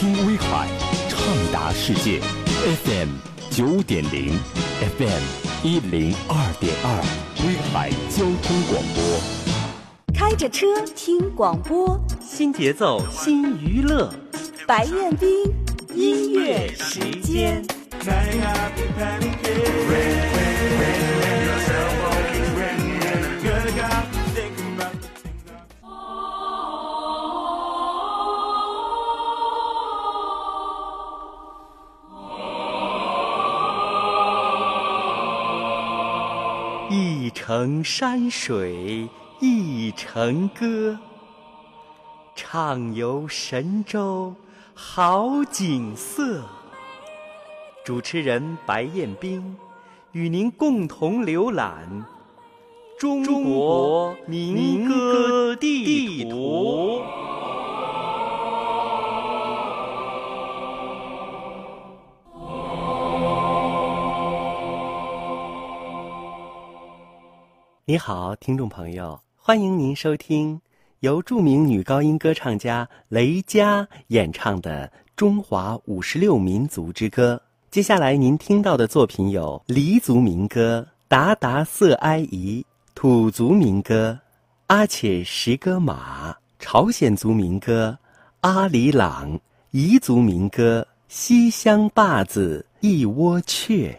听威海，畅达世界，FM 九点零，FM 一零二点二，威海交通广播。开着车听广播，新节奏新娱乐，白彦斌音乐时间。成山水一程歌，畅游神州好景色。主持人白彦斌与您共同浏览中国民歌地图。你好，听众朋友，欢迎您收听由著名女高音歌唱家雷佳演唱的《中华五十六民族之歌》。接下来您听到的作品有黎族民歌《达达色埃仪》，土族民歌《阿且什歌马》，朝鲜族民歌《阿里朗》，彝族民歌《西乡坝子一窝雀》。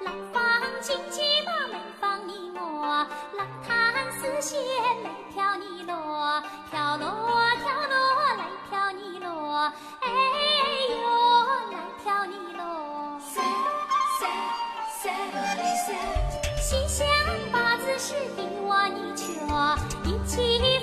郎放金鸡把，妹放你我；郎弹丝弦，来挑你箩，挑箩挑箩来挑你箩，哎哟来挑你箩。三三，八字是比我你却，一起。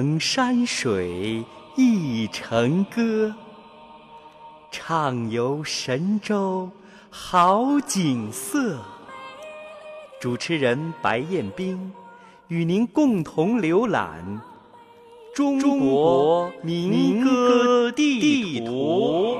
一程山水一成歌，畅游神州好景色。主持人白彦斌与您共同浏览中国民歌地图。